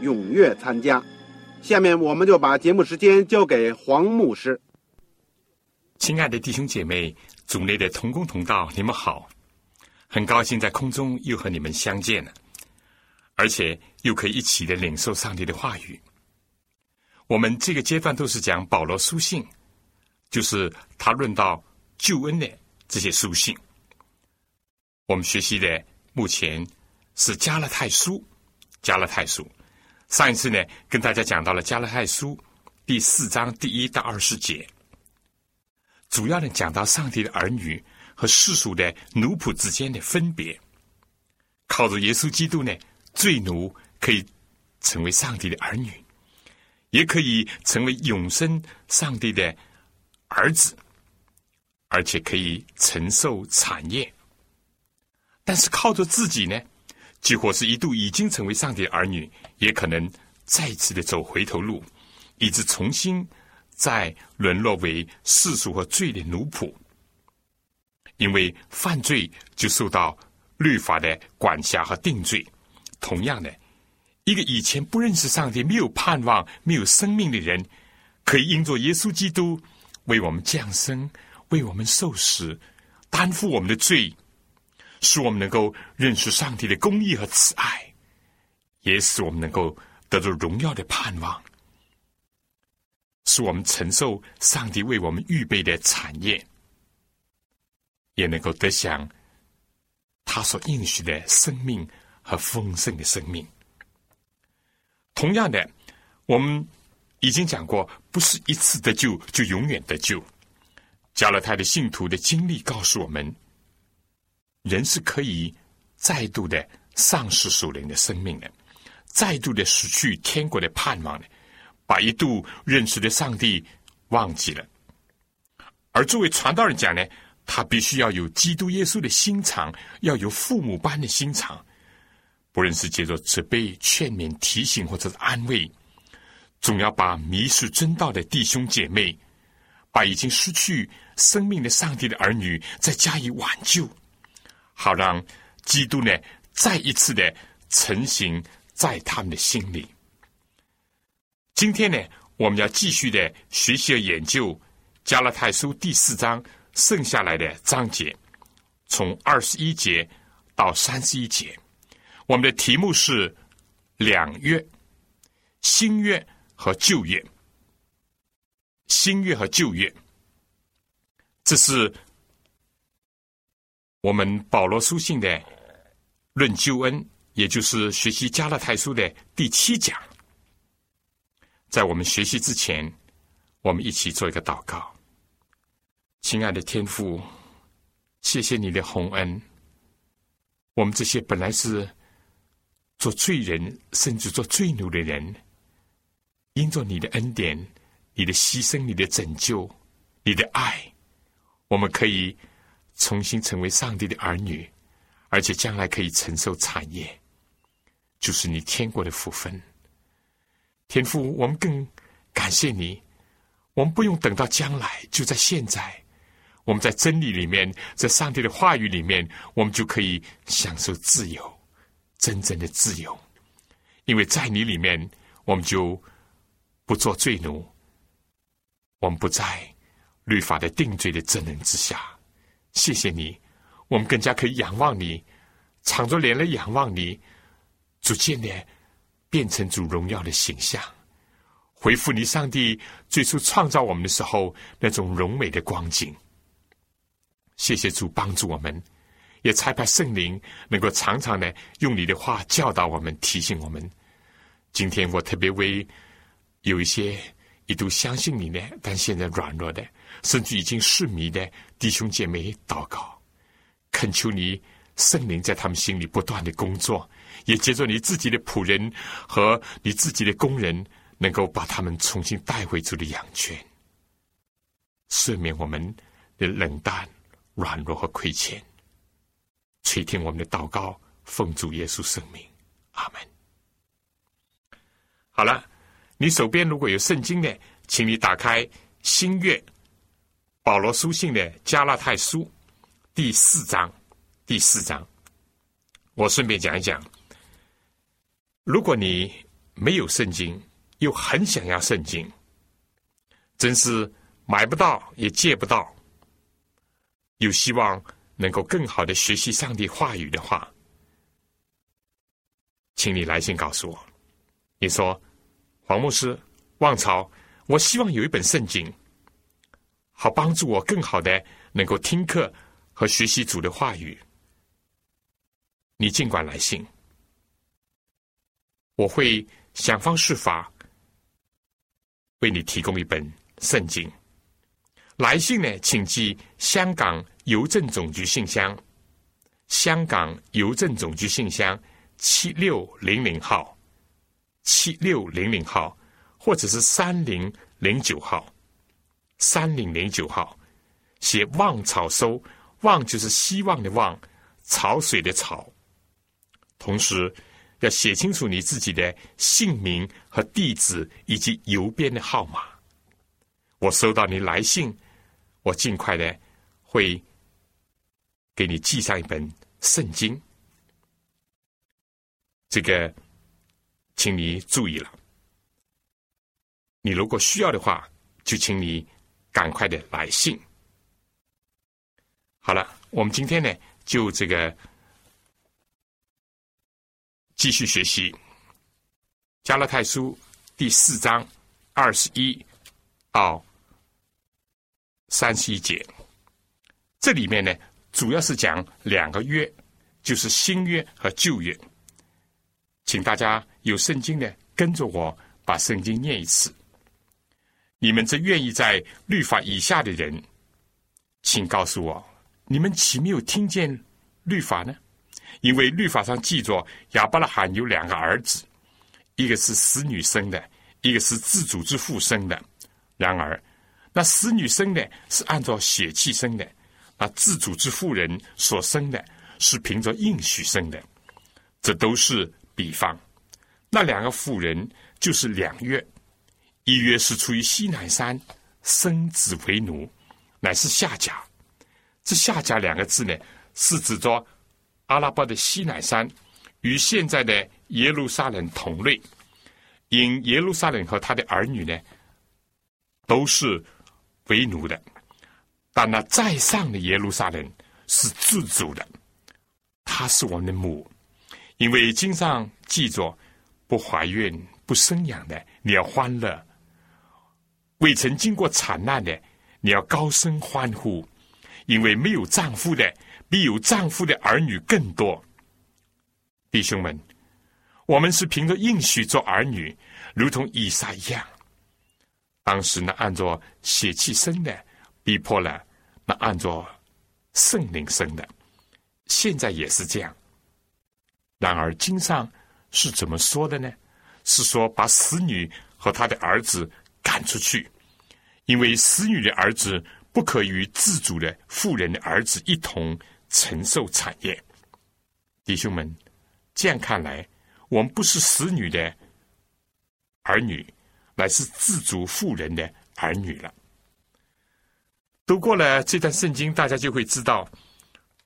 踊跃参加。下面我们就把节目时间交给黄牧师。亲爱的弟兄姐妹，组内的同工同道，你们好！很高兴在空中又和你们相见了，而且又可以一起的领受上帝的话语。我们这个阶段都是讲保罗书信，就是他论到。救恩的这些书信，我们学习的目前是加勒泰书。加勒泰书上一次呢，跟大家讲到了加勒泰书第四章第一到二十节，主要呢讲到上帝的儿女和世俗的奴仆之间的分别。靠着耶稣基督呢，罪奴可以成为上帝的儿女，也可以成为永生上帝的儿子。而且可以承受产业，但是靠着自己呢，几乎是一度已经成为上帝儿女，也可能再次的走回头路，以致重新再沦落为世俗和罪的奴仆。因为犯罪就受到律法的管辖和定罪。同样的，一个以前不认识上帝、没有盼望、没有生命的人，可以因着耶稣基督为我们降生。为我们受死，担负我们的罪，使我们能够认识上帝的公义和慈爱，也使我们能够得到荣耀的盼望，使我们承受上帝为我们预备的产业，也能够得享他所应许的生命和丰盛的生命。同样的，我们已经讲过，不是一次得救就永远得救。加勒泰的信徒的经历告诉我们，人是可以再度的丧失属灵的生命的，再度的失去天国的盼望的，把一度认识的上帝忘记了。而作为传道人讲呢，他必须要有基督耶稣的心肠，要有父母般的心肠，不论是借着责备、劝勉、提醒或者是安慰，总要把迷失真道的弟兄姐妹。把已经失去生命的上帝的儿女再加以挽救，好让基督呢再一次的成型在他们的心里。今天呢，我们要继续的学习和研究加拉太书第四章剩下来的章节，从二十一节到三十一节。我们的题目是两约、新约和旧约。新约和旧约，这是我们保罗书信的论救恩，也就是学习加勒泰书的第七讲。在我们学习之前，我们一起做一个祷告。亲爱的天父，谢谢你的洪恩。我们这些本来是做罪人，甚至做罪奴的人，因着你的恩典。你的牺牲，你的拯救，你的爱，我们可以重新成为上帝的儿女，而且将来可以承受产业，就是你天国的福分。天父，我们更感谢你，我们不用等到将来，就在现在，我们在真理里面，在上帝的话语里面，我们就可以享受自由，真正的自由，因为在你里面，我们就不做罪奴。我们不在律法的定罪的责任之下，谢谢你，我们更加可以仰望你，敞着脸来仰望你，逐渐的变成主荣耀的形象，恢复你上帝最初创造我们的时候那种荣美的光景。谢谢主帮助我们，也差派圣灵能够常常的用你的话教导我们、提醒我们。今天我特别为有一些一度相信你呢，但现在软弱的，甚至已经失迷的弟兄姐妹祷告，恳求你圣灵在他们心里不断的工作。也接着你自己的仆人和你自己的工人，能够把他们重新带回主的羊圈，赦免我们的冷淡、软弱和亏欠，垂听我们的祷告，奉主耶稣圣名，阿门。好了，你手边如果有圣经的，请你打开新月保罗书信的加拉太书第四章，第四章，我顺便讲一讲。如果你没有圣经，又很想要圣经，真是买不到也借不到，有希望能够更好的学习上帝话语的话，请你来信告诉我。你说，黄牧师，望朝，我希望有一本圣经，好帮助我更好的能够听课和学习主的话语。你尽管来信。我会想方设法为你提供一本圣经。来信呢，请寄香港邮政总局信箱，香港邮政总局信箱七六零零号，七六零零号，或者是三零零九号，三零零九号，写“望草收”，望就是希望的望，潮水的潮，同时。要写清楚你自己的姓名和地址以及邮编的号码。我收到你来信，我尽快的会给你寄上一本圣经。这个，请你注意了。你如果需要的话，就请你赶快的来信。好了，我们今天呢，就这个。继续学习《加勒泰书》第四章二十一到三十一节。这里面呢，主要是讲两个月，就是新约和旧约。请大家有圣经的跟着我把圣经念一次。你们这愿意在律法以下的人，请告诉我，你们岂没有听见律法呢？因为律法上记着亚伯拉罕有两个儿子，一个是死女生的，一个是自主之父生的。然而，那死女生的是按照血气生的，那自主之妇人所生的是凭着应许生的。这都是比方。那两个妇人就是两月，一月是出于西南山生子为奴，乃是下家。这下家两个字呢，是指着。阿拉伯的西南山与现在的耶路撒冷同类，因耶路撒冷和他的儿女呢，都是为奴的，但那在上的耶路撒冷是自主的，他是我们的母，因为经上记着，不怀孕不生养的你要欢乐，未曾经过惨难的你要高声欢呼，因为没有丈夫的。比有丈夫的儿女更多，弟兄们，我们是凭着应许做儿女，如同以撒一样。当时呢，按照血气生的逼迫了，那按照圣灵生的，现在也是这样。然而经上是怎么说的呢？是说把死女和他的儿子赶出去，因为死女的儿子不可与自主的妇人的儿子一同。承受产业，弟兄们，这样看来，我们不是死女的儿女，乃是自主妇人的儿女了。读过了这段圣经，大家就会知道，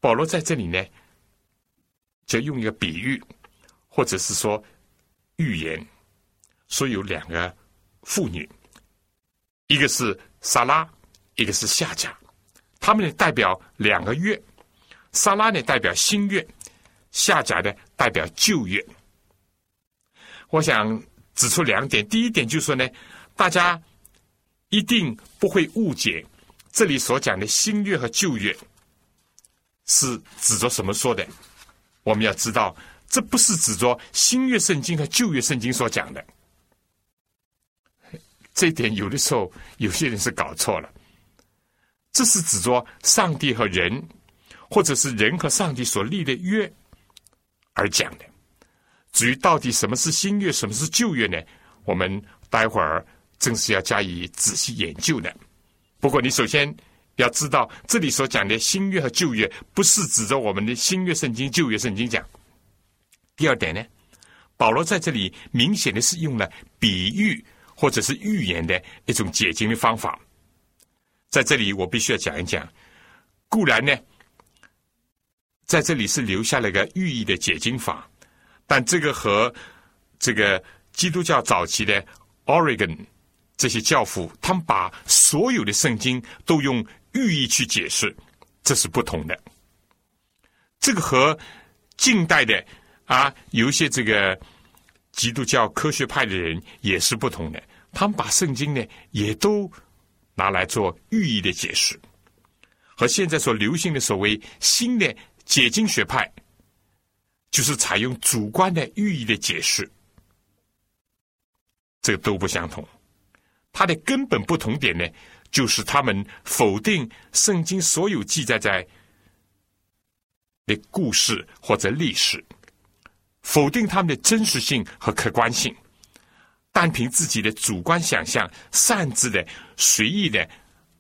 保罗在这里呢，就用一个比喻，或者是说预言，说有两个妇女，一个是撒拉，一个是夏甲，他们呢代表两个月。撒拉呢代表新月，夏甲呢代表旧月。我想指出两点。第一点就是说呢，大家一定不会误解这里所讲的新月和旧月是指着什么说的。我们要知道，这不是指着新约圣经和旧约圣经所讲的。这一点有的时候有些人是搞错了。这是指着上帝和人，或者是人和上帝所立的约而讲的。至于到底什么是新约，什么是旧约呢？我们待会儿正是要加以仔细研究的。不过，你首先要知道，这里所讲的新约和旧约，不是指着我们的新约圣经、旧约圣经讲。第二点呢，保罗在这里明显的是用了比喻或者是预言的一种解经的方法。在这里，我必须要讲一讲。固然呢，在这里是留下了个寓意的解经法，但这个和这个基督教早期的 Oregon 这些教父，他们把所有的圣经都用寓意去解释，这是不同的。这个和近代的啊，有一些这个基督教科学派的人也是不同的，他们把圣经呢也都。拿来做寓意的解释，和现在所流行的所谓新的解经学派，就是采用主观的寓意的解释，这都不相同。它的根本不同点呢，就是他们否定圣经所有记载在的故事或者历史，否定他们的真实性和客观性。单凭自己的主观想象，擅自的、随意的，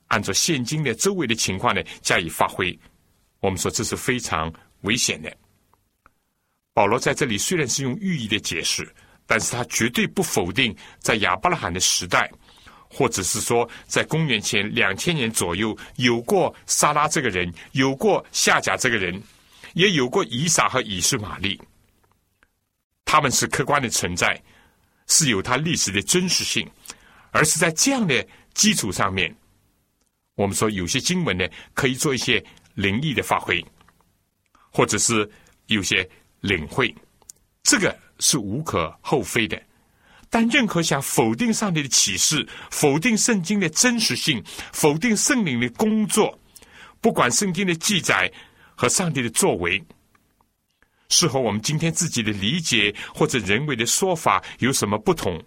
按照现今的周围的情况呢加以发挥，我们说这是非常危险的。保罗在这里虽然是用寓意的解释，但是他绝对不否定在亚伯拉罕的时代，或者是说在公元前两千年左右有过撒拉这个人，有过夏甲这个人，也有过以撒和以实玛利，他们是客观的存在。是有它历史的真实性，而是在这样的基础上面，我们说有些经文呢可以做一些灵异的发挥，或者是有些领会，这个是无可厚非的。但任何想否定上帝的启示、否定圣经的真实性、否定圣灵的工作，不管圣经的记载和上帝的作为。是和我们今天自己的理解或者人为的说法有什么不同？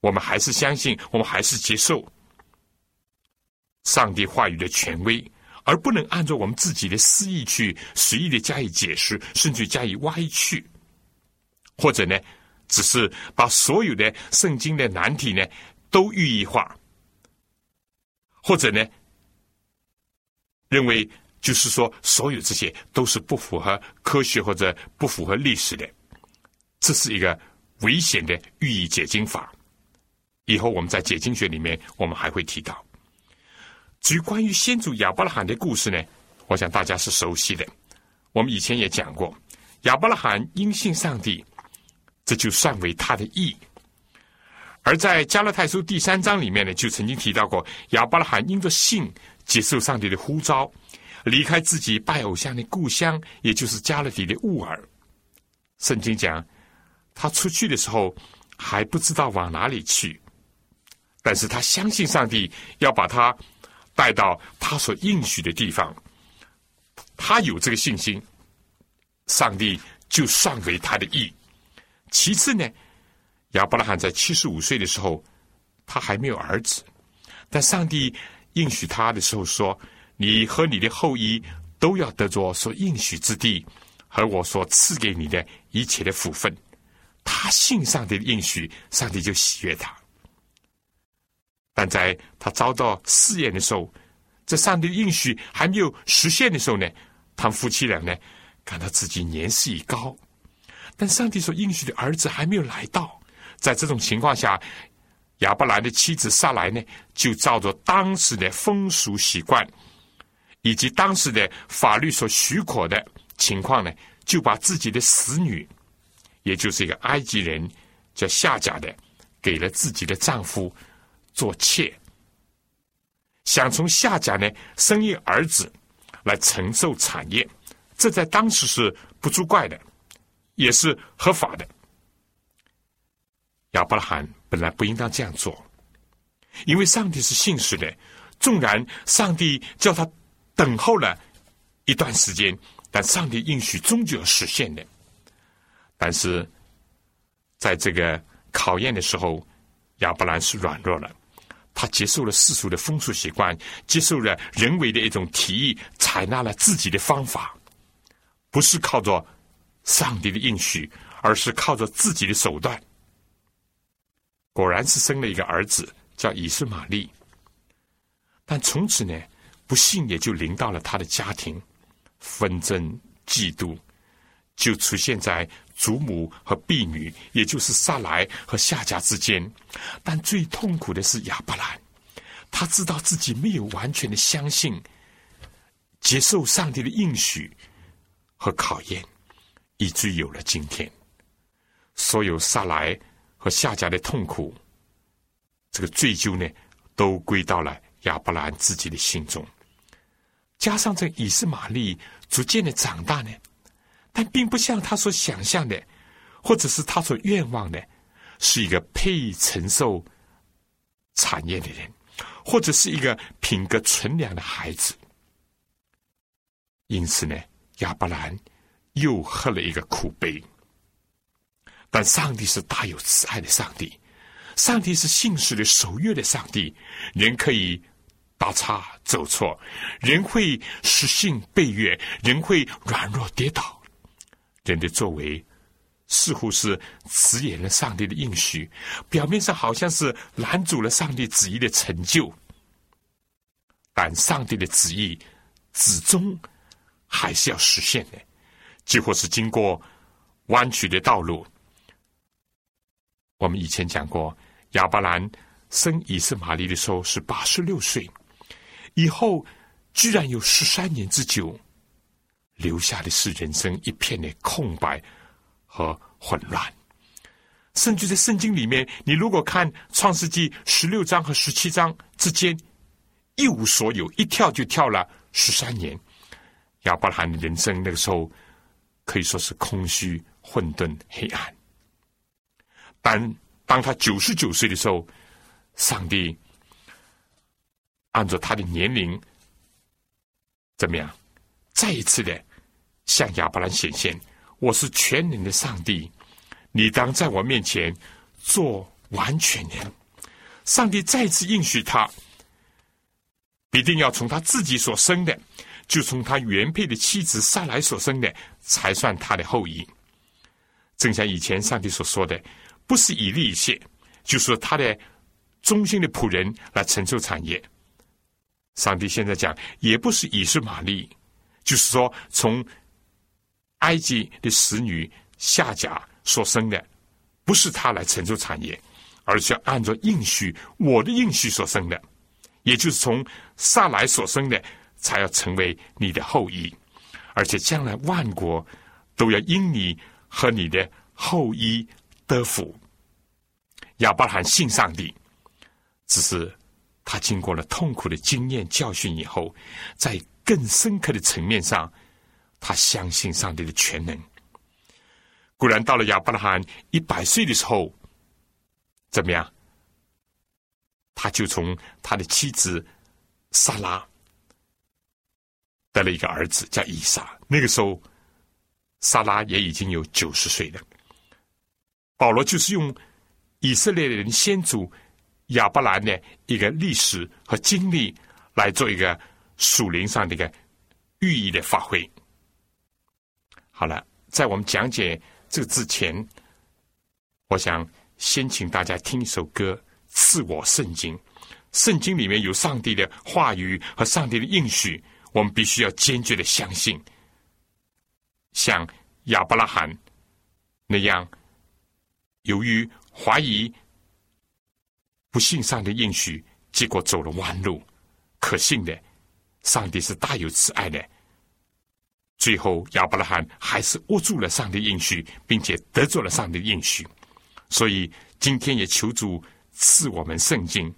我们还是相信，我们还是接受上帝话语的权威，而不能按照我们自己的私意去随意的加以解释，甚至加以歪曲，或者呢，只是把所有的圣经的难题呢都寓意化，或者呢，认为。就是说，所有这些都是不符合科学或者不符合历史的，这是一个危险的寓意解经法。以后我们在解经学里面，我们还会提到。至于关于先祖亚伯拉罕的故事呢，我想大家是熟悉的。我们以前也讲过，亚伯拉罕因信上帝，这就算为他的义。而在加勒泰书第三章里面呢，就曾经提到过，亚伯拉罕因着信接受上帝的呼召。离开自己拜偶像的故乡，也就是加勒底的乌尔。圣经讲，他出去的时候还不知道往哪里去，但是他相信上帝要把他带到他所应许的地方。他有这个信心，上帝就算为他的意。其次呢，亚伯拉罕在七十五岁的时候，他还没有儿子，但上帝应许他的时候说。你和你的后裔都要得着所应许之地，和我所赐给你的一切的福分。他信上帝的应许，上帝就喜悦他。但在他遭到试验的时候，这上帝的应许还没有实现的时候呢，他们夫妻俩呢感到自己年事已高，但上帝所应许的儿子还没有来到。在这种情况下，亚伯兰的妻子萨来呢，就照着当时的风俗习惯。以及当时的法律所许可的情况呢，就把自己的死女，也就是一个埃及人叫夏甲的，给了自己的丈夫做妾，想从夏甲呢生一儿子来承受产业，这在当时是不足怪的，也是合法的。亚伯拉罕本来不应当这样做，因为上帝是信实的。纵然上帝叫他等候了一段时间，但上帝应许终究要实现的。但是，在这个考验的时候，亚伯兰是软弱了，他接受了世俗的风俗习惯，接受了人为的一种提议，采纳了自己的方法，不是靠着上帝的应许，而是靠着自己的手段。果然是生了一个儿子，叫以斯玛利。但从此呢，不幸也就临到了他的家庭，纷争、嫉妒，就出现在祖母和婢女，也就是萨莱和夏家之间。但最痛苦的是亚伯兰，他知道自己没有完全的相信、接受上帝的应许和考验，以至于有了今天。所有萨莱和夏家的痛苦，这个追究呢，都归到了。亚伯兰自己的心中，加上这以斯玛利逐渐的长大呢，但并不像他所想象的，或者是他所愿望的，是一个配承受产业的人，或者是一个品格纯良的孩子。因此呢，亚伯兰又喝了一个苦杯。但上帝是大有慈爱的上帝，上帝是信实的守约的上帝，人可以。打岔走错，人会失信背约，人会软弱跌倒。人的作为似乎是辞演了上帝的应许，表面上好像是拦阻了上帝旨意的成就，但上帝的旨意始终还是要实现的，几乎是经过弯曲的道路。我们以前讲过，亚伯兰生以斯玛利的时候是八十六岁。以后居然有十三年之久，留下的是人生一片的空白和混乱。甚至在圣经里面，你如果看创世纪十六章和十七章之间，一无所有，一跳就跳了十三年。亚伯拉罕的人生那个时候可以说是空虚、混沌、黑暗。但当他九十九岁的时候，上帝。按照他的年龄，怎么样？再一次的向亚伯兰显现：“我是全能的上帝，你当在我面前做完全人。”上帝再次应许他，必定要从他自己所生的，就从他原配的妻子撒来所生的，才算他的后裔。正像以前上帝所说的，不是以利以谢，就是他的忠心的仆人来承受产业。上帝现在讲，也不是以实玛利，就是说，从埃及的使女夏甲所生的，不是他来承受产业，而是要按照应许，我的应许所生的，也就是从撒来所生的，才要成为你的后裔，而且将来万国都要因你和你的后裔得福。亚伯拉罕信上帝，只是。他经过了痛苦的经验教训以后，在更深刻的层面上，他相信上帝的全能。果然，到了亚伯拉罕一百岁的时候，怎么样？他就从他的妻子萨拉得了一个儿子，叫以撒。那个时候，萨拉也已经有九十岁了。保罗就是用以色列人先祖。亚伯兰的一个历史和经历，来做一个属灵上的一个寓意的发挥。好了，在我们讲解这个之前，我想先请大家听一首歌，《赐我圣经》。圣经里面有上帝的话语和上帝的应许，我们必须要坚决的相信。像亚伯拉罕那样，由于怀疑。不信上帝应许，结果走了弯路。可信的，上帝是大有慈爱的。最后，亚伯拉罕还是握住了上帝应许，并且得着了上帝应许。所以，今天也求主赐我们圣经，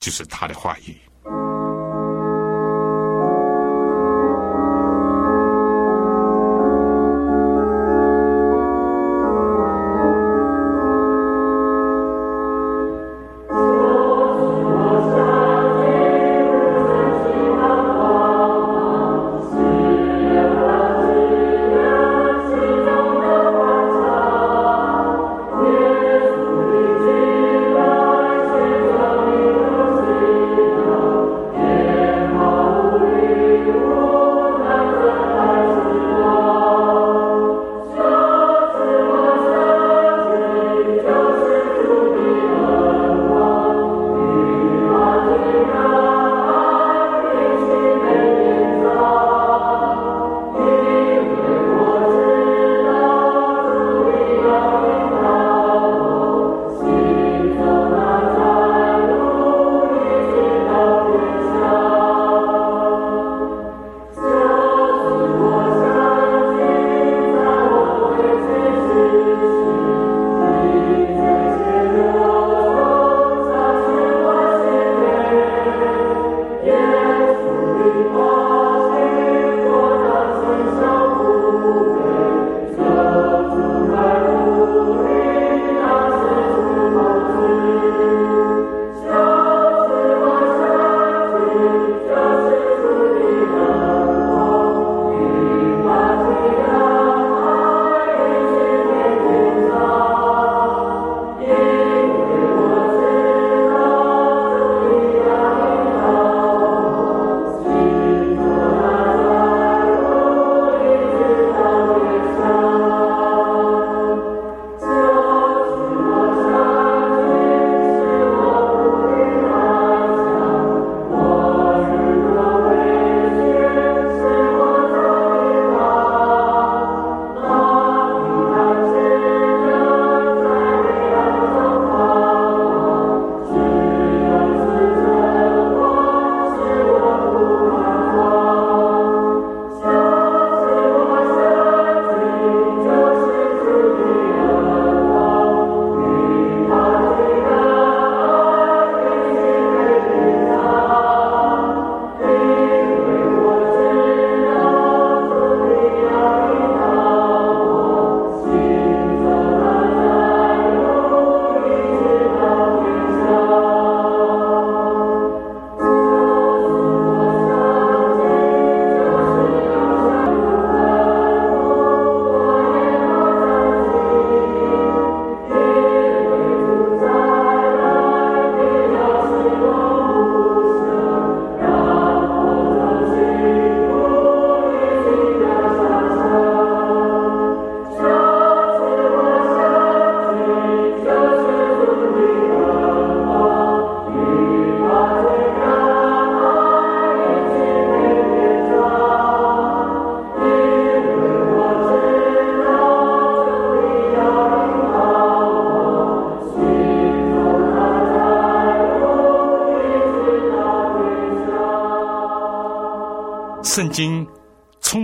就是他的话语。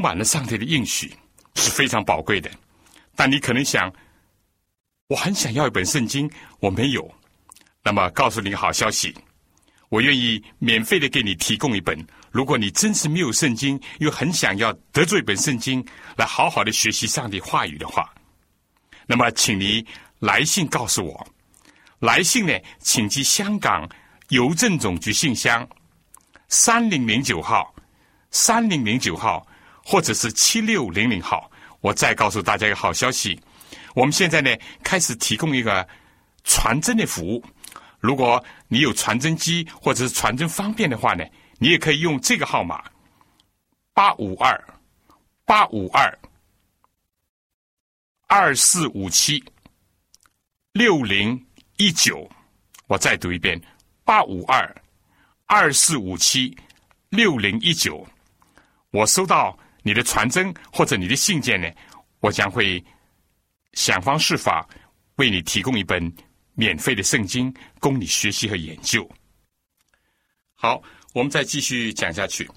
满了上帝的应许，是非常宝贵的。但你可能想，我很想要一本圣经，我没有。那么，告诉你个好消息，我愿意免费的给你提供一本。如果你真是没有圣经，又很想要得罪一本圣经来好好的学习上帝话语的话，那么，请你来信告诉我。来信呢，请寄香港邮政总局信箱三零零九号。三零零九号，或者是七六零零号。我再告诉大家一个好消息：我们现在呢开始提供一个传真的服务。如果你有传真机或者是传真方便的话呢，你也可以用这个号码八五二八五二二四五七六零一九。我再读一遍：八五二二四五七六零一九。我收到你的传真或者你的信件呢，我将会想方设法为你提供一本免费的圣经，供你学习和研究。好，我们再继续讲下去。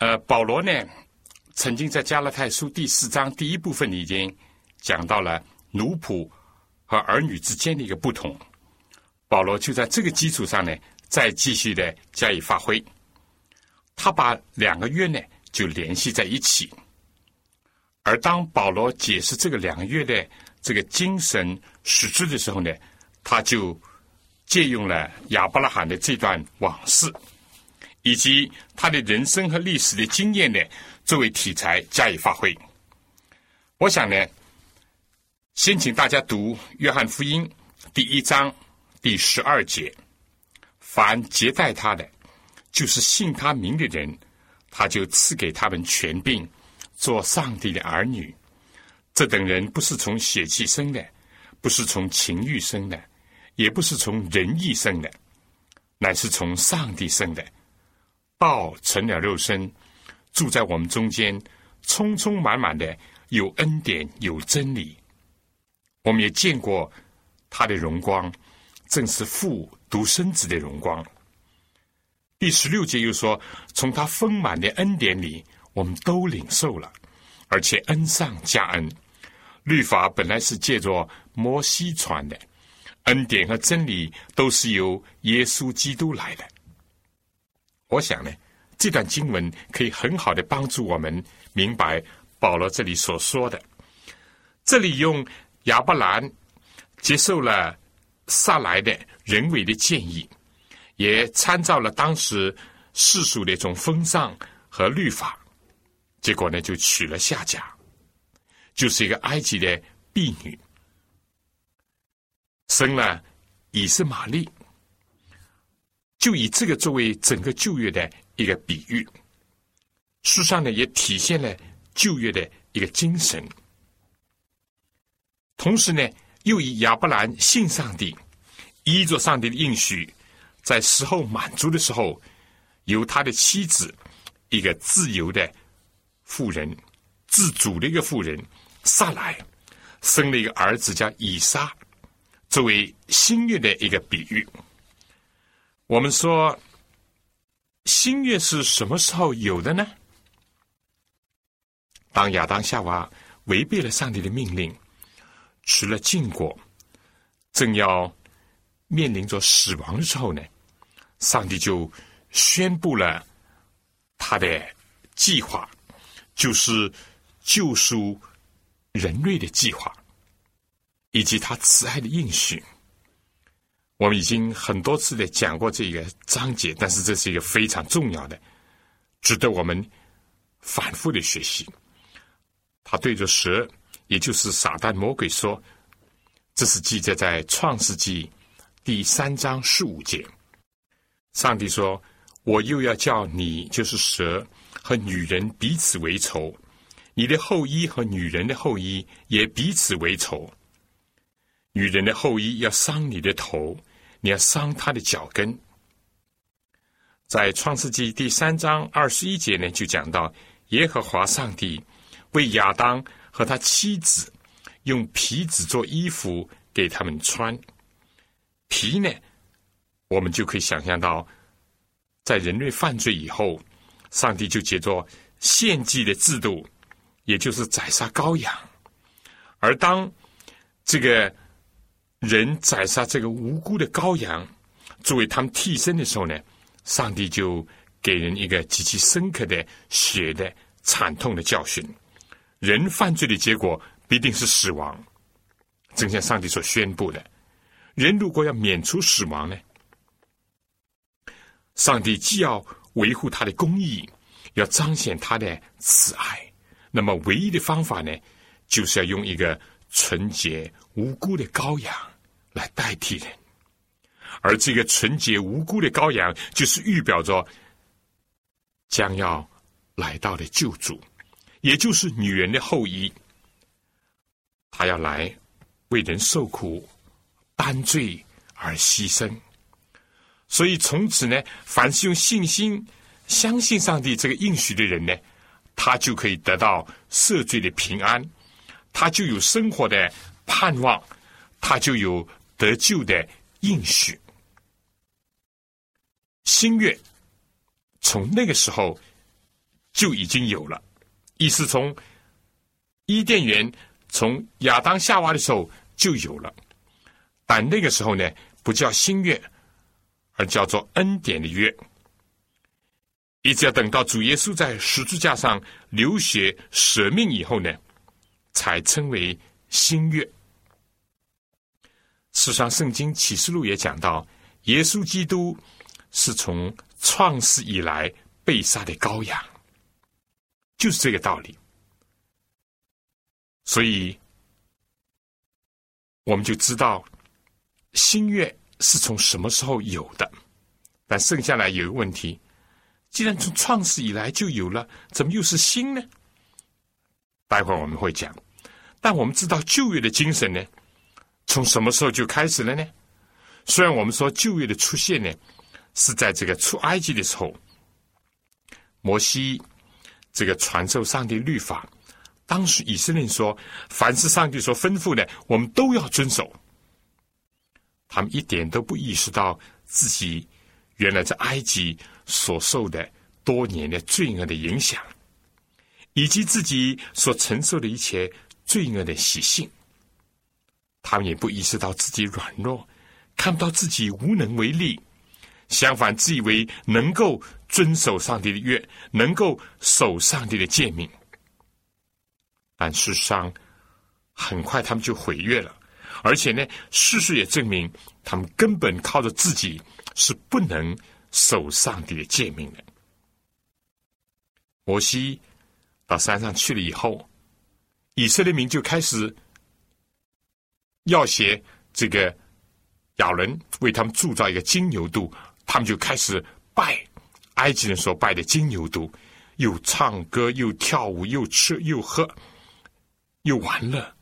呃，保罗呢，曾经在加拉太书第四章第一部分已经讲到了奴仆和儿女之间的一个不同。保罗就在这个基础上呢，再继续的加以发挥。他把两个约呢。就联系在一起。而当保罗解释这个两个月的这个精神实质的时候呢，他就借用了亚伯拉罕的这段往事，以及他的人生和历史的经验呢，作为题材加以发挥。我想呢，先请大家读约翰福音第一章第十二节：凡接待他的，就是信他名的人。他就赐给他们权柄，做上帝的儿女。这等人不是从血气生的，不是从情欲生的，也不是从人意生的，乃是从上帝生的。道成了肉身，住在我们中间，充充满满的有恩典有真理。我们也见过他的荣光，正是父独生子的荣光。第十六节又说：“从他丰满的恩典里，我们都领受了，而且恩上加恩。律法本来是借着摩西传的，恩典和真理都是由耶稣基督来的。”我想呢，这段经文可以很好的帮助我们明白保罗这里所说的。这里用亚伯兰接受了撒来的人为的建议。也参照了当时世俗的一种风尚和律法，结果呢，就娶了夏甲，就是一个埃及的婢女，生了以斯玛利，就以这个作为整个旧约的一个比喻，书上呢也体现了旧约的一个精神，同时呢，又以亚伯兰信上帝，依着上帝的应许。在时候满足的时候，由他的妻子，一个自由的妇人，自主的一个妇人，撒来生了一个儿子，叫以撒，作为新月的一个比喻。我们说，新月是什么时候有的呢？当亚当夏娃违背了上帝的命令，吃了禁果，正要面临着死亡的时候呢？上帝就宣布了他的计划，就是救赎人类的计划，以及他慈爱的应许。我们已经很多次的讲过这个章节，但是这是一个非常重要的，值得我们反复的学习。他对着蛇，也就是撒旦魔鬼说：“这是记载在创世纪第三章十五节。”上帝说：“我又要叫你，就是蛇和女人彼此为仇，你的后裔和女人的后裔也彼此为仇。女人的后裔要伤你的头，你要伤他的脚跟。”在创世纪第三章二十一节呢，就讲到耶和华上帝为亚当和他妻子用皮子做衣服给他们穿，皮呢？我们就可以想象到，在人类犯罪以后，上帝就借着献祭的制度，也就是宰杀羔羊。而当这个人宰杀这个无辜的羔羊作为他们替身的时候呢，上帝就给人一个极其深刻的血的惨痛的教训。人犯罪的结果必定是死亡，正像上帝所宣布的。人如果要免除死亡呢？上帝既要维护他的公义，要彰显他的慈爱，那么唯一的方法呢，就是要用一个纯洁无辜的羔羊来代替人。而这个纯洁无辜的羔羊，就是预表着将要来到的救主，也就是女人的后裔。他要来为人受苦、担罪而牺牲。所以从此呢，凡是用信心相信上帝这个应许的人呢，他就可以得到赦罪的平安，他就有生活的盼望，他就有得救的应许。新月从那个时候就已经有了，意思从伊甸园从亚当夏娃的时候就有了，但那个时候呢，不叫新月。而叫做恩典的约，一直要等到主耶稣在十字架上流血舍命以后呢，才称为新约。事实上，圣经启示录也讲到，耶稣基督是从创世以来被杀的羔羊，就是这个道理。所以，我们就知道新约。是从什么时候有的？但剩下来有一个问题：既然从创始以来就有了，怎么又是新呢？待会儿我们会讲。但我们知道旧约的精神呢，从什么时候就开始了呢？虽然我们说旧约的出现呢，是在这个出埃及的时候，摩西这个传授上帝律法，当时以色列人说，凡是上帝所吩咐的，我们都要遵守。他们一点都不意识到自己原来在埃及所受的多年的罪恶的影响，以及自己所承受的一切罪恶的习性。他们也不意识到自己软弱，看不到自己无能为力，相反自以为能够遵守上帝的约，能够守上帝的诫命。但事实上，很快他们就毁约了。而且呢，事实也证明，他们根本靠着自己是不能守上帝的诫命的。摩西到山上去了以后，以色列民就开始要挟这个亚伦为他们铸造一个金牛犊，他们就开始拜埃及人所拜的金牛犊，又唱歌，又跳舞，又吃，又喝，又玩乐。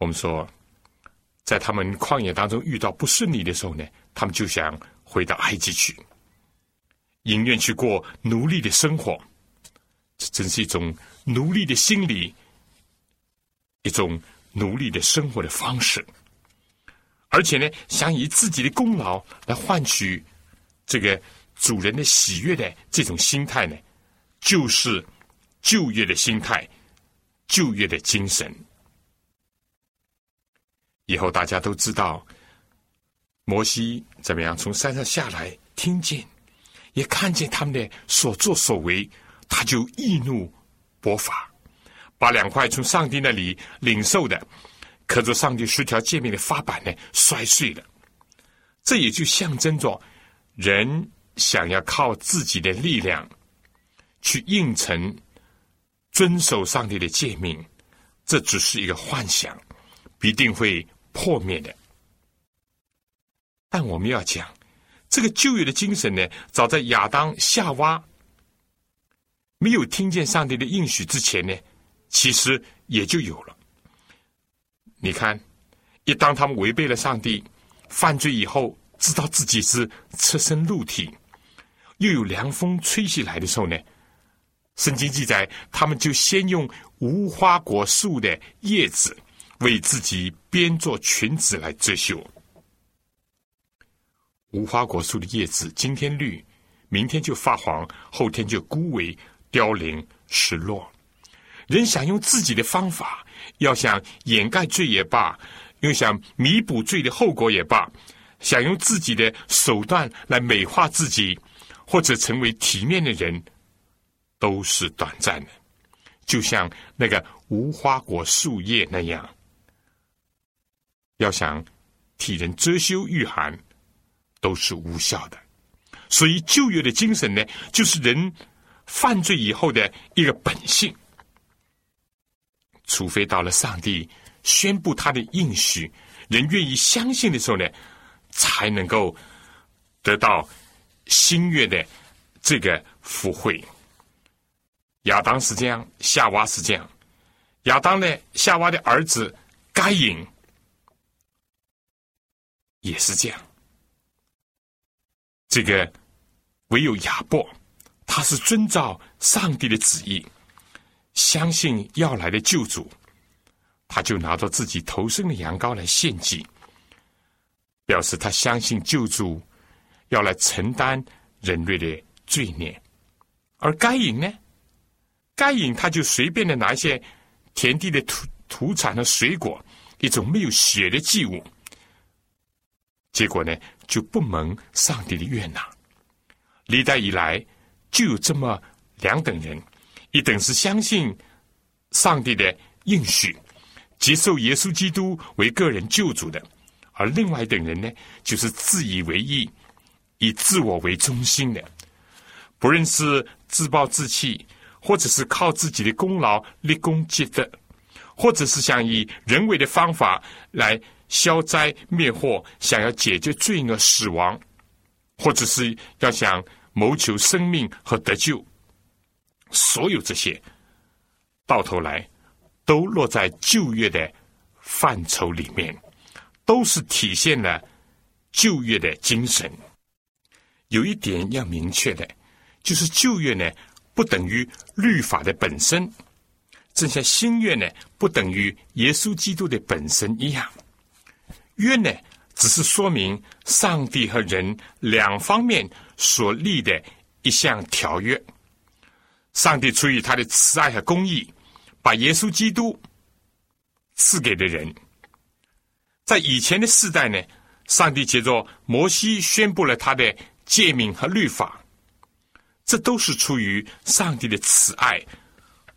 我们说，在他们旷野当中遇到不顺利的时候呢，他们就想回到埃及去，宁愿去过奴隶的生活。这真是一种奴隶的心理，一种奴隶的生活的方式。而且呢，想以自己的功劳来换取这个主人的喜悦的这种心态呢，就是旧约的心态，旧约的精神。以后大家都知道，摩西怎么样从山上下来，听见，也看见他们的所作所为，他就易怒勃发，把两块从上帝那里领受的刻着上帝十条诫命的法板呢摔碎了。这也就象征着人想要靠自己的力量去应承遵守上帝的诫命，这只是一个幻想，必定会。破灭的，但我们要讲这个旧约的精神呢，早在亚当夏娃没有听见上帝的应许之前呢，其实也就有了。你看，一当他们违背了上帝，犯罪以后，知道自己是赤身露体，又有凉风吹袭来的时候呢，圣经记载，他们就先用无花果树的叶子。为自己编做裙子来遮羞。无花果树的叶子今天绿，明天就发黄，后天就枯萎、凋零、失落。人想用自己的方法，要想掩盖罪也罢，又想弥补罪的后果也罢，想用自己的手段来美化自己，或者成为体面的人，都是短暂的，就像那个无花果树叶那样。要想替人遮羞御寒，都是无效的。所以旧约的精神呢，就是人犯罪以后的一个本性。除非到了上帝宣布他的应许，人愿意相信的时候呢，才能够得到新约的这个福惠。亚当是这样，夏娃是这样。亚当呢，夏娃的儿子该隐也是这样。这个唯有亚伯，他是遵照上帝的旨意。相信要来的救主，他就拿着自己头生的羊羔来献祭，表示他相信救主要来承担人类的罪孽。而该隐呢？该隐他就随便的拿一些田地的土土产和水果，一种没有血的祭物，结果呢就不蒙上帝的悦纳。历代以来就有这么两等人。一等是相信上帝的应许，接受耶稣基督为个人救主的；而另外一等人呢，就是自以为意，以自我为中心的，不论是自暴自弃，或者是靠自己的功劳立功积德，或者是想以人为的方法来消灾灭祸，想要解决罪恶死亡，或者是要想谋求生命和得救。所有这些，到头来都落在旧约的范畴里面，都是体现了旧约的精神。有一点要明确的，就是旧约呢不等于律法的本身，正像新约呢不等于耶稣基督的本身一样。约呢只是说明上帝和人两方面所立的一项条约。上帝出于他的慈爱和公义，把耶稣基督赐给了人。在以前的世代呢，上帝借着摩西宣布了他的诫命和律法，这都是出于上帝的慈爱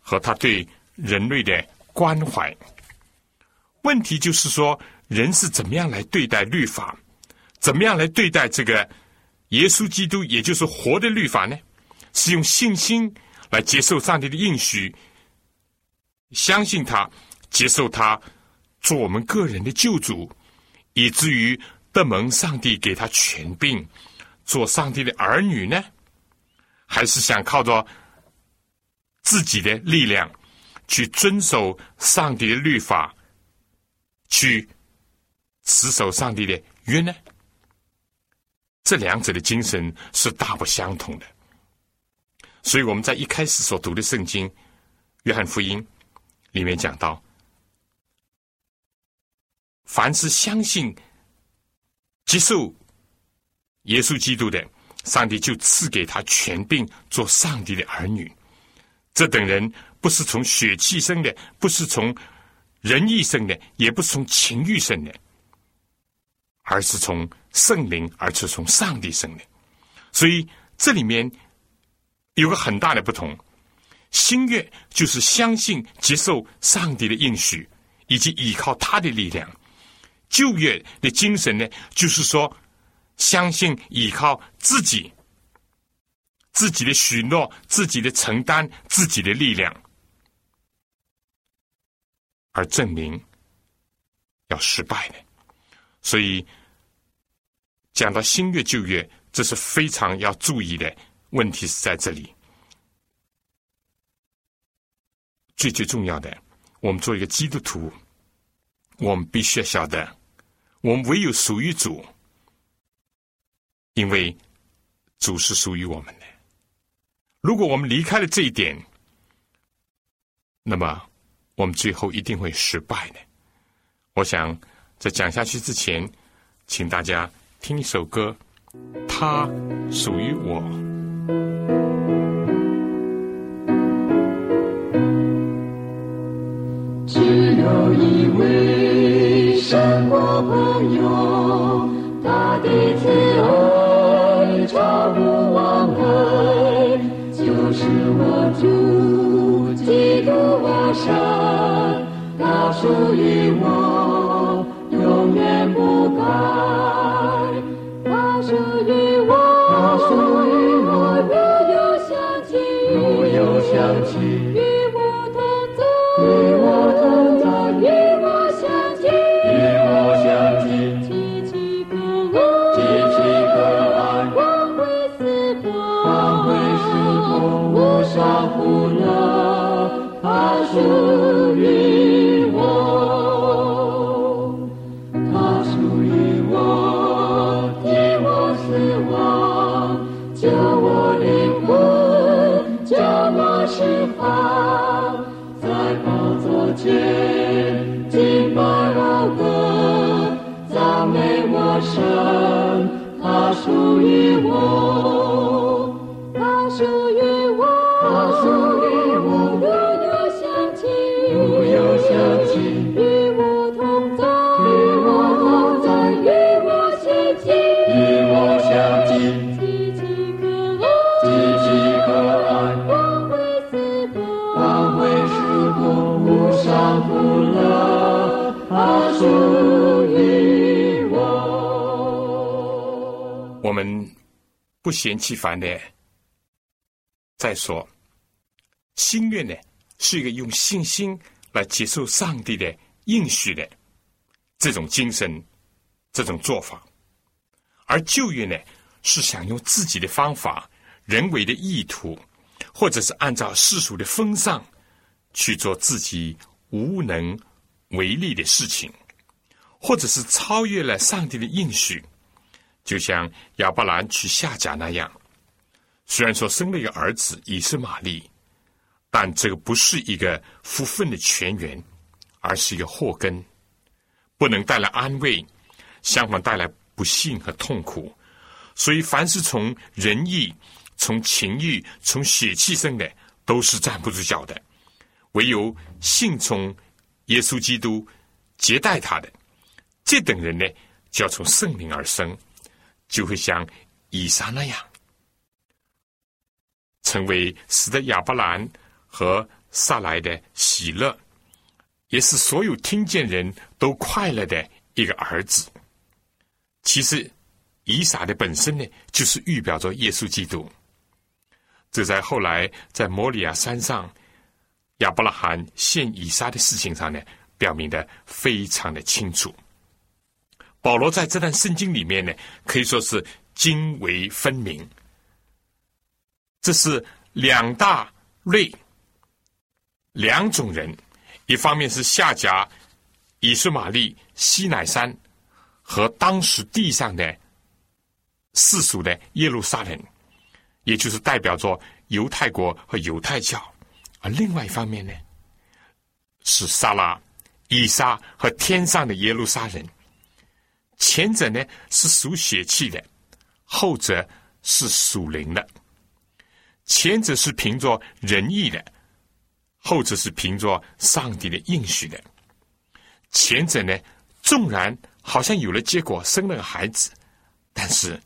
和他对人类的关怀。问题就是说，人是怎么样来对待律法，怎么样来对待这个耶稣基督，也就是活的律法呢？是用信心。来接受上帝的应许，相信他，接受他做我们个人的救主，以至于得蒙上帝给他权柄，做上帝的儿女呢？还是想靠着自己的力量去遵守上帝的律法，去持守上帝的约呢？这两者的精神是大不相同的。所以我们在一开始所读的圣经《约翰福音》里面讲到，凡是相信、接受耶稣基督的，上帝就赐给他权柄做上帝的儿女。这等人不是从血气生的，不是从人意生的，也不是从情欲生的，而是从圣灵，而是从上帝生的。所以这里面。有个很大的不同，新约就是相信、接受上帝的应许，以及依靠他的力量；旧约的精神呢，就是说相信、依靠自己、自己的许诺、自己的承担、自己的力量，而证明要失败的。所以讲到新月、旧月，这是非常要注意的。问题是在这里，最最重要的，我们做一个基督徒，我们必须要晓得，我们唯有属于主，因为主是属于我们的。如果我们离开了这一点，那么我们最后一定会失败的。我想在讲下去之前，请大家听一首歌，他属于我。只有一位生活朋友，他的慈爱超乎往来，就是我主基督我神，他属于有想不嫌弃烦的。再说，心愿呢，是一个用信心来接受上帝的应许的这种精神、这种做法；而旧约呢，是想用自己的方法、人为的意图，或者是按照世俗的风尚去做自己无能为力的事情，或者是超越了上帝的应许。就像亚伯兰去下甲那样，虽然说生了一个儿子以是玛利，但这个不是一个福分的泉源，而是一个祸根，不能带来安慰，相反带来不幸和痛苦。所以，凡是从仁义、从情欲、从血气生的，都是站不住脚的；唯有信从耶稣基督、接待他的这等人呢，就要从圣灵而生。就会像以撒那样，成为使得亚伯兰和撒来的喜乐，也是所有听见人都快乐的一个儿子。其实，以撒的本身呢，就是预表着耶稣基督。这在后来在摩里亚山上，亚伯拉罕献以撒的事情上呢，表明的非常的清楚。保罗在这段圣经里面呢，可以说是经为分明。这是两大类、两种人，一方面是夏甲、以实玛利、西乃山和当时地上的世俗的耶路撒冷，也就是代表着犹太国和犹太教；而另外一方面呢，是撒拉、以撒和天上的耶路撒冷。前者呢是属血气的，后者是属灵的。前者是凭着仁义的，后者是凭着上帝的应许的。前者呢，纵然好像有了结果，生了个孩子，但是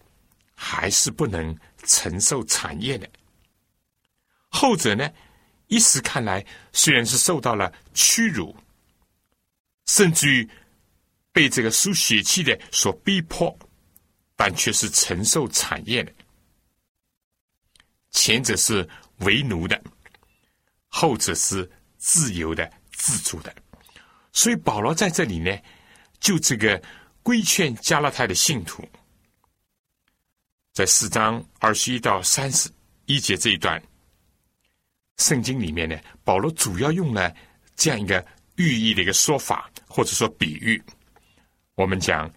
还是不能承受产业的。后者呢，一时看来虽然是受到了屈辱，甚至于。被这个输血气的所逼迫，但却是承受产业的。前者是为奴的，后者是自由的、自主的。所以保罗在这里呢，就这个规劝加拉太的信徒，在四章二十一到三十一节这一段圣经里面呢，保罗主要用了这样一个寓意的一个说法，或者说比喻。我们讲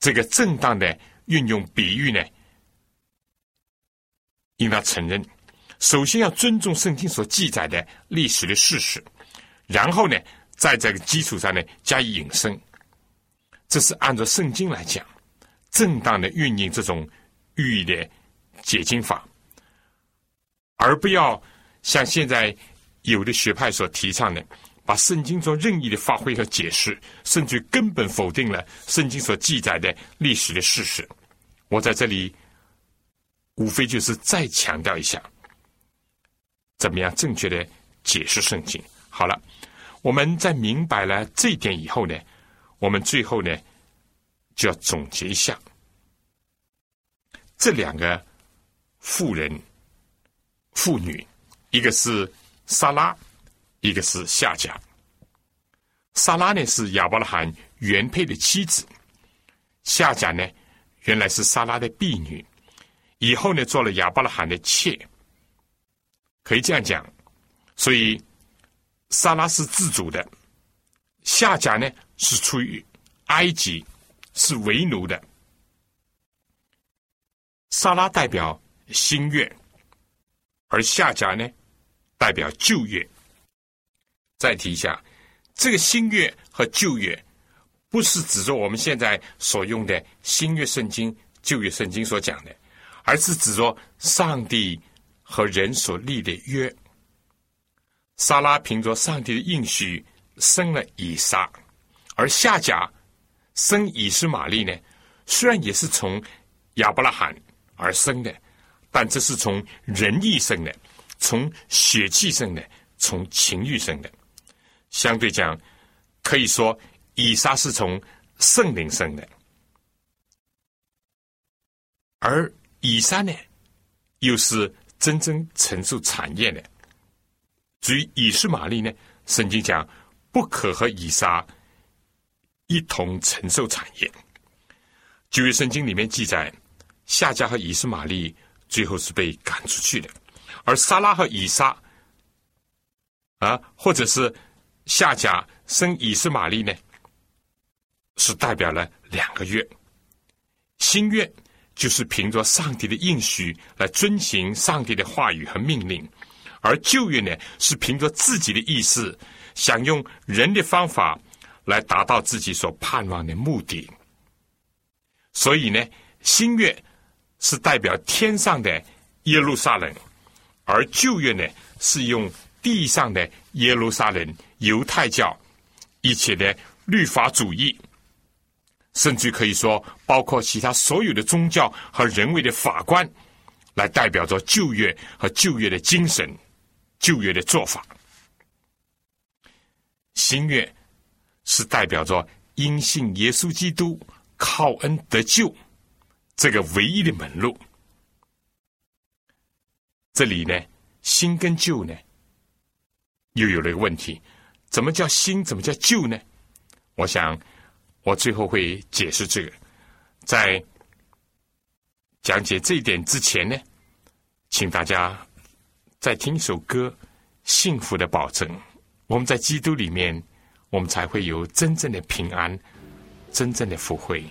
这个正当的运用比喻呢，应当承认，首先要尊重圣经所记载的历史的事实，然后呢，在这个基础上呢加以引申。这是按照圣经来讲，正当的运用这种寓意的解经法，而不要像现在有的学派所提倡的，把圣经做任意的发挥和解释，甚至根本否定了圣经所记载的历史的事实。我在这里无非就是再强调一下，怎么样正确的解释圣经。好了，我们在明白了这一点以后呢，我们最后呢就要总结一下这两个妇人、妇女，一个是撒拉，一个是夏甲。撒拉呢是亚伯拉罕原配的妻子，夏甲呢原来是撒拉的婢女，以后呢做了亚伯拉罕的妾，可以这样讲。所以撒拉是自主的，夏甲呢是出于埃及，是为奴的。撒拉代表新月，而夏甲呢代表旧月。再提一下，这个新月和旧月，不是指着我们现在所用的新约圣经、旧约圣经所讲的，而是指着上帝和人所立的约。撒拉凭着上帝的应许生了以撒，而夏甲生以斯玛利呢，虽然也是从亚伯拉罕。而生的，但这是从人意生的，从血气生的，从情欲生的。相对讲，可以说以撒是从圣灵生的，而以撒呢，又是真正承受产业的。至于以斯玛利呢，圣经讲不可和以撒一同承受产业。旧约圣经里面记载。夏家和以斯玛利最后是被赶出去的，而撒拉和以撒啊，或者是夏家生以斯玛利呢，是代表了两个月。新月就是凭着上帝的应许来遵行上帝的话语和命令，而旧月呢是凭着自己的意思，想用人的方法来达到自己所盼望的目的。所以呢，新月。是代表天上的耶路撒冷，而旧月呢是用地上的耶路撒冷犹太教一切的律法主义，甚至可以说包括其他所有的宗教和人为的法官，来代表着旧约和旧约的精神、旧约的做法。新约是代表着因信耶稣基督靠恩得救。这个唯一的门路，这里呢，新跟旧呢，又有了一个问题：怎么叫新？怎么叫旧呢？我想，我最后会解释这个。在讲解这一点之前呢，请大家再听一首歌，《幸福的保证》。我们在基督里面，我们才会有真正的平安，真正的福慧。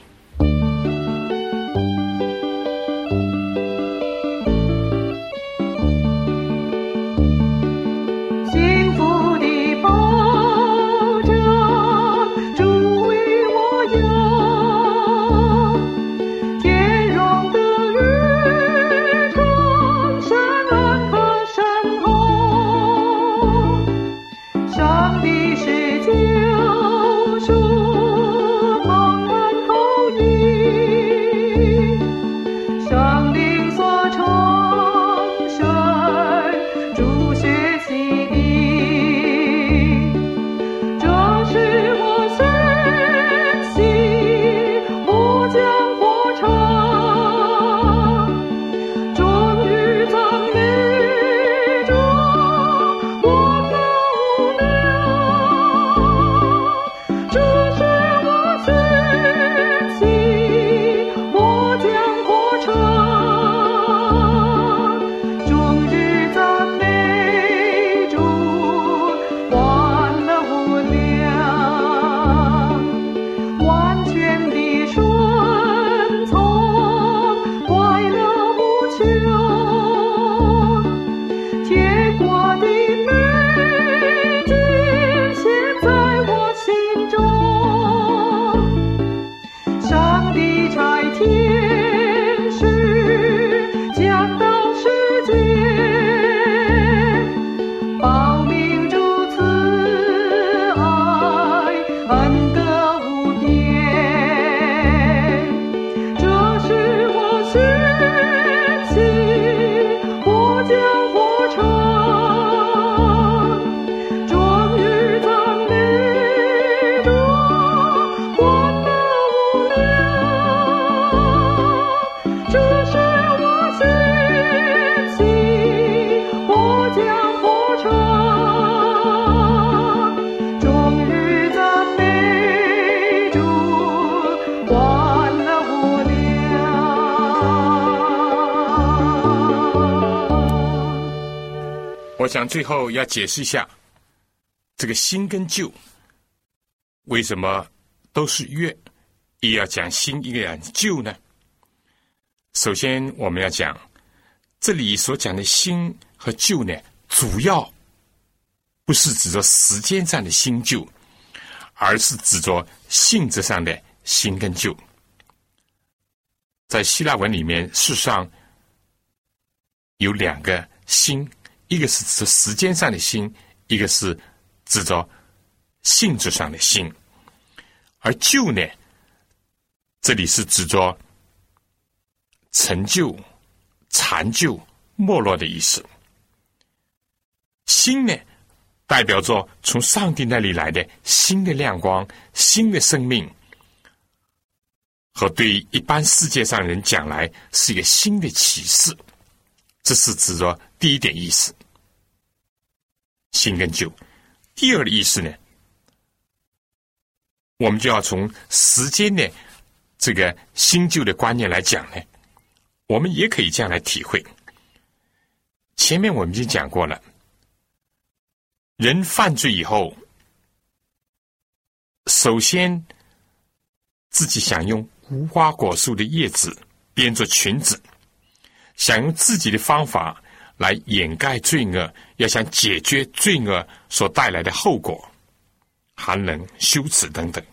我想最后要解释一下这个新跟旧为什么都是约，一要讲新，一个讲旧呢？首先，我们要讲这里所讲的新和旧呢，主要不是指着时间上的新旧，而是指着性质上的新跟旧。在希腊文里面，事实上有两个新，一个是指时间上的新，一个是指着性质上的新。而旧呢，这里是指着陈旧、残旧、没落的意思。新呢，代表着从上帝那里来的新的亮光、新的生命。和对一般世界上人讲来是一个新的启示，这是指着第一点意思，新跟旧。第二的意思呢，我们就要从时间的这个新旧的观念来讲呢，我们也可以这样来体会。前面我们已经讲过了，人犯罪以后，首先自己想用。无花果树的叶子编作裙子，想用自己的方法来掩盖罪恶，要想解决罪恶所带来的后果，寒冷、羞耻等等。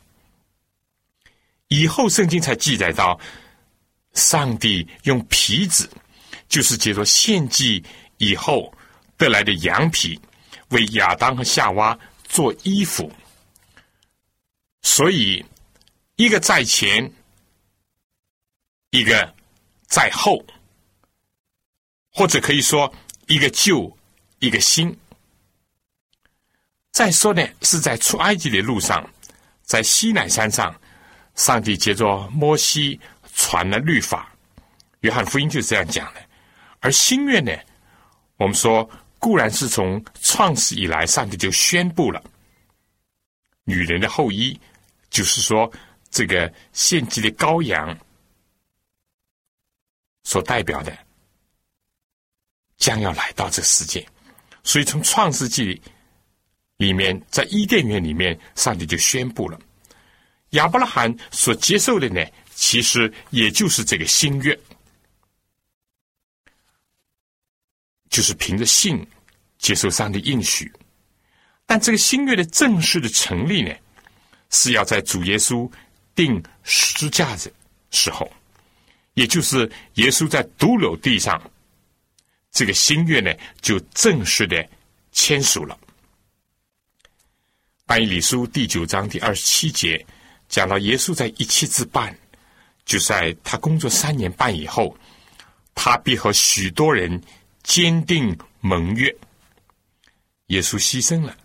以后圣经才记载到，上帝用皮子，就是借着献祭以后得来的羊皮，为亚当和夏娃做衣服。所以，一个在前。一个在后，或者可以说一个旧，一个心。再说呢，是在出埃及的路上，在西乃山上，上帝接着摩西传了律法。约翰福音就是这样讲的。而新愿呢，我们说固然是从创始以来，上帝就宣布了女人的后裔，就是说这个献祭的羔羊。所代表的将要来到这世界，所以从创世纪里面，在伊甸园里面，上帝就宣布了亚伯拉罕所接受的呢，其实也就是这个新约，就是凭着信接受上帝应许。但这个新约的正式的成立呢，是要在主耶稣定十字架的时候。也就是耶稣在独楼地上，这个新约呢，就正式的签署了。但以理书第九章第二十七节讲到，耶稣在一期之半，就在他工作三年半以后，他必和许多人坚定盟约。耶稣牺牲了，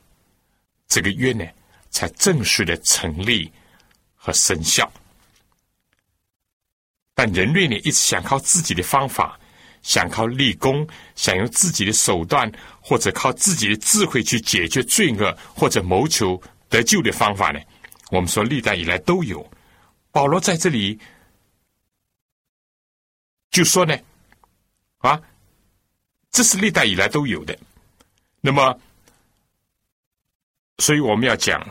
这个约呢，才正式的成立和生效。但人类呢，一直想靠自己的方法，想靠立功，想用自己的手段，或者靠自己的智慧去解决罪恶，或者谋求得救的方法呢？我们说历代以来都有。保罗在这里就说呢，啊，这是历代以来都有的。那么，所以我们要讲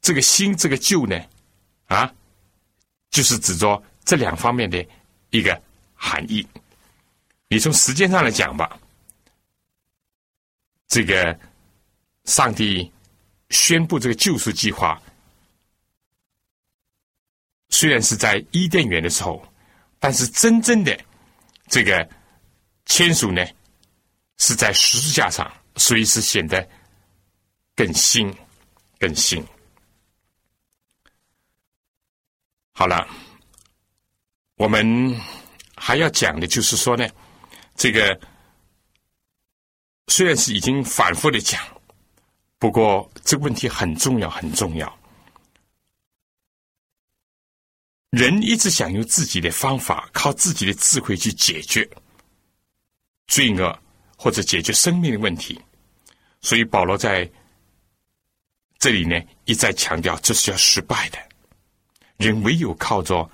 这个新，这个旧呢，啊。就是指着这两方面的一个含义。你从时间上来讲吧，这个上帝宣布这个救赎计划，虽然是在伊甸园的时候，但是真正的这个签署呢，是在十字架上，所以是显得更新、更新。好了，我们还要讲的就是说呢，这个虽然是已经反复的讲，不过这个问题很重要，很重要。人一直想用自己的方法，靠自己的智慧去解决罪恶或者解决生命的问题，所以保罗在这里呢一再强调，这是要失败的。人唯有靠着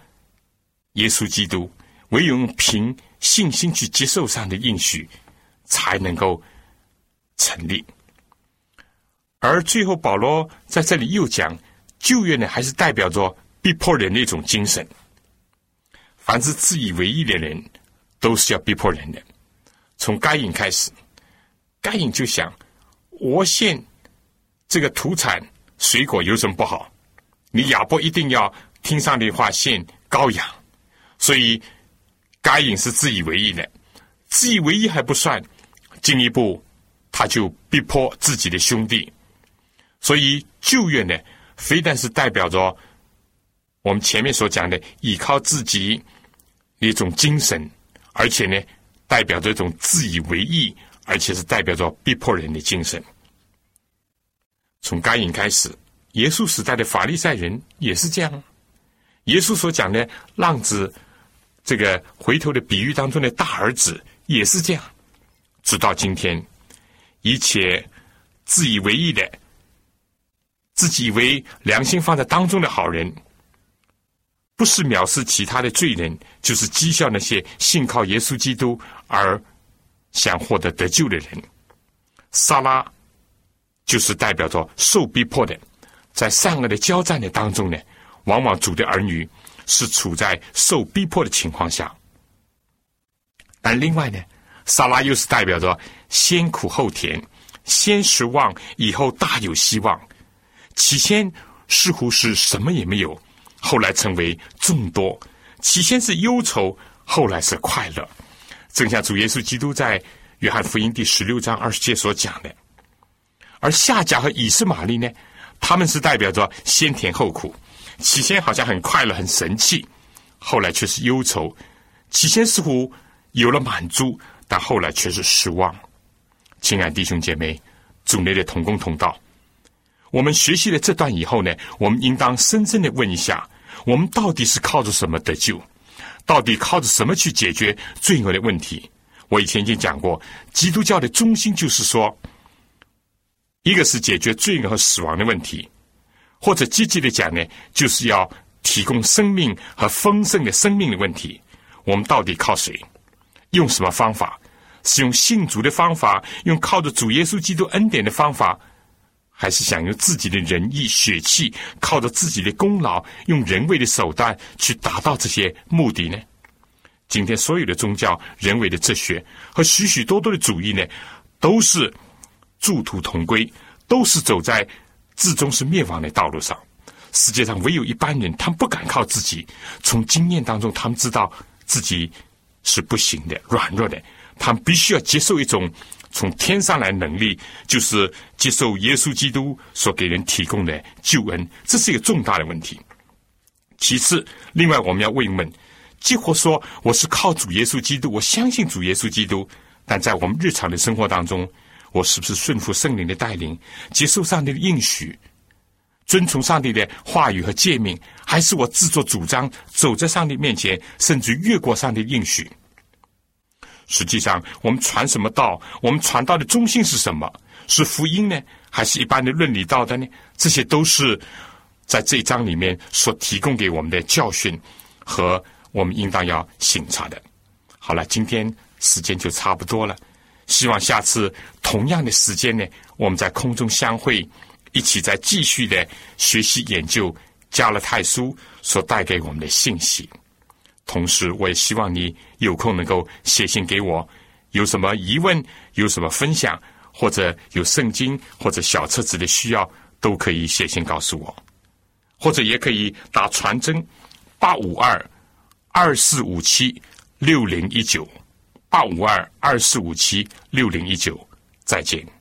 耶稣基督，唯有凭信心去接受上的应许，才能够成立。而最后，保罗在这里又讲，旧约呢，还是代表着逼迫人的一种精神。凡是自以为意的人，都是要逼迫人的。从该隐开始，该隐就想：我献这个土产水果有什么不好？你亚伯一定要听上帝话献羔羊，所以该隐是自以为意的。自以为意还不算，进一步他就逼迫自己的兄弟。所以旧约呢，非但是代表着我们前面所讲的依靠自己一种精神，而且呢，代表着一种自以为意，而且是代表着逼迫人的精神。从该隐开始，耶稣时代的法利赛人也是这样。耶稣所讲的浪子这个回头的比喻当中的大儿子也是这样。直到今天，一切自以为意的。自己以为良心放在当中的好人，不是藐视其他的罪人，就是讥笑那些信靠耶稣基督而想获得得救的人。萨拉就是代表着受逼迫的，在善恶的交战的当中呢，往往主的儿女是处在受逼迫的情况下。但另外呢，萨拉又是代表着先苦后甜，先失望，以后大有希望。起先似乎是什么也没有，后来成为众多；起先是忧愁，后来是快乐。正像主耶稣基督在约翰福音第十六章二十节所讲的。而夏甲和以斯玛利呢，他们是代表着先甜后苦。起先好像很快乐、很神气，后来却是忧愁；起先似乎有了满足，但后来却是失望。亲爱弟兄姐妹，主内的同工同道。我们学习了这段以后呢，我们应当深深的问一下：我们到底是靠着什么得救？到底靠着什么去解决罪恶的问题？我以前已经讲过，基督教的中心就是说，一个是解决罪恶和死亡的问题，或者积极的讲呢，就是要提供生命和丰盛的生命的问题。我们到底靠谁？用什么方法？是用信主的方法，用靠着主耶稣基督恩典的方法？还是想用自己的仁义血气，靠着自己的功劳，用人为的手段去达到这些目的呢？今天所有的宗教、人为的哲学和许许多多的主义呢，都是殊途同归，都是走在至终是灭亡的道路上。世界上唯有一般人，他们不敢靠自己，从经验当中，他们知道自己是不行的、软弱的，他们必须要接受一种。从天上来能力，就是接受耶稣基督所给人提供的救恩，这是一个重大的问题。其次，另外我们要问一问：，几乎说我是靠主耶稣基督，我相信主耶稣基督，但在我们日常的生活当中，我是不是顺服圣灵的带领，接受上帝的应许，遵从上帝的话语和诫命，还是我自作主张，走在上帝面前，甚至越过上帝应许？实际上，我们传什么道？我们传道的中心是什么？是福音呢，还是一般的伦理道德呢？这些都是在这章里面所提供给我们的教训和我们应当要醒察的。好了，今天时间就差不多了，希望下次同样的时间呢，我们在空中相会，一起再继续的学习研究加勒泰书所带给我们的信息。同时，我也希望你有空能够写信给我，有什么疑问，有什么分享，或者有圣经或者小册子的需要，都可以写信告诉我，或者也可以打传真八五二二四五七六零一九八五二二四五七六零一九，再见。